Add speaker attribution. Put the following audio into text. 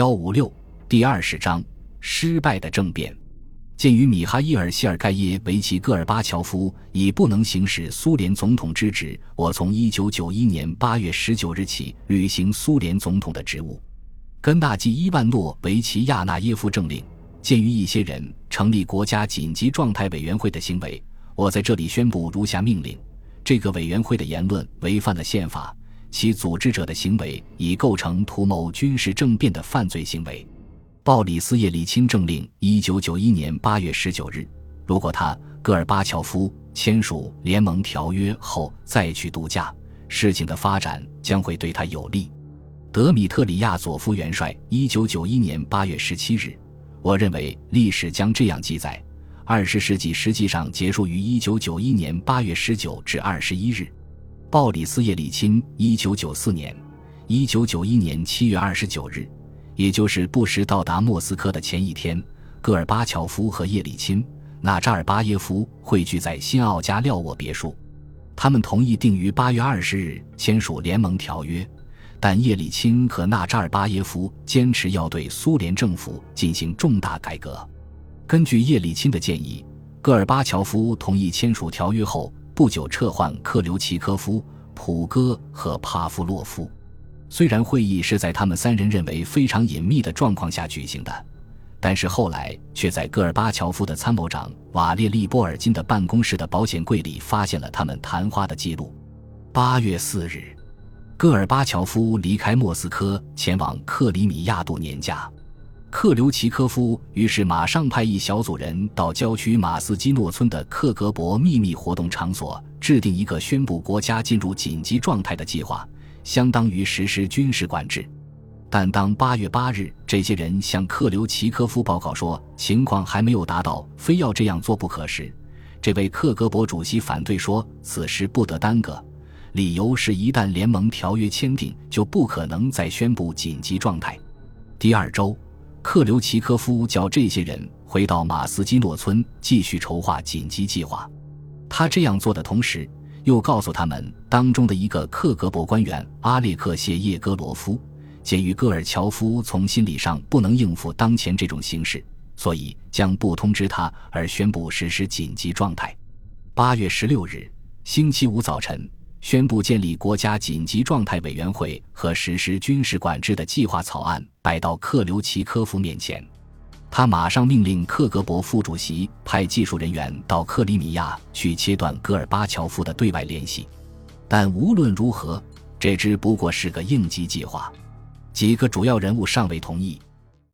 Speaker 1: 幺五六第二十章失败的政变。鉴于米哈伊尔·谢尔盖耶维奇·戈尔巴乔夫已不能行使苏联总统之职，我从一九九一年八月十九日起履行苏联总统的职务。根纳季·伊万诺维奇·亚纳耶夫政令：鉴于一些人成立国家紧急状态委员会的行为，我在这里宣布如下命令：这个委员会的言论违反了宪法。其组织者的行为已构成图谋军事政变的犯罪行为。鲍里斯·叶利钦政令：一九九一年八月十九日，如果他戈尔巴乔夫签署联盟条约后再去度假，事情的发展将会对他有利。德米特里亚佐夫元帅：一九九一年八月十七日，我认为历史将这样记载：二十世纪实际上结束于一九九一年八月十九至二十一日。鲍里斯·叶利钦，一九九四年，一九九一年七月二十九日，也就是布什到达莫斯科的前一天，戈尔巴乔夫和叶利钦、纳扎尔巴耶夫汇聚在新奥加廖沃别墅。他们同意定于八月二十日签署联盟条约，但叶利钦和纳扎尔巴耶夫坚持要对苏联政府进行重大改革。根据叶利钦的建议，戈尔巴乔夫同意签署条约后。不久撤换克留奇科夫、普戈和帕夫洛夫。虽然会议是在他们三人认为非常隐秘的状况下举行的，但是后来却在戈尔巴乔夫的参谋长瓦列利·波尔金的办公室的保险柜里发现了他们谈话的记录。八月四日，戈尔巴乔夫离开莫斯科，前往克里米亚度年假。克留奇科夫于是马上派一小组人到郊区马斯基诺村的克格勃秘密活动场所，制定一个宣布国家进入紧急状态的计划，相当于实施军事管制。但当八月八日这些人向克留奇科夫报告说情况还没有达到非要这样做不可时，这位克格勃主席反对说此事不得耽搁，理由是一旦联盟条约签订，就不可能再宣布紧急状态。第二周。克留奇科夫叫这些人回到马斯基诺村继续筹划紧急计划。他这样做的同时，又告诉他们当中的一个克格勃官员阿列克谢叶戈罗夫，鉴于戈尔乔夫从心理上不能应付当前这种形势，所以将不通知他而宣布实施紧急状态。八月十六日，星期五早晨。宣布建立国家紧急状态委员会和实施军事管制的计划草案摆到克留奇科夫面前，他马上命令克格勃副主席派技术人员到克里米亚去切断戈尔巴乔夫的对外联系。但无论如何，这只不过是个应急计划，几个主要人物尚未同意。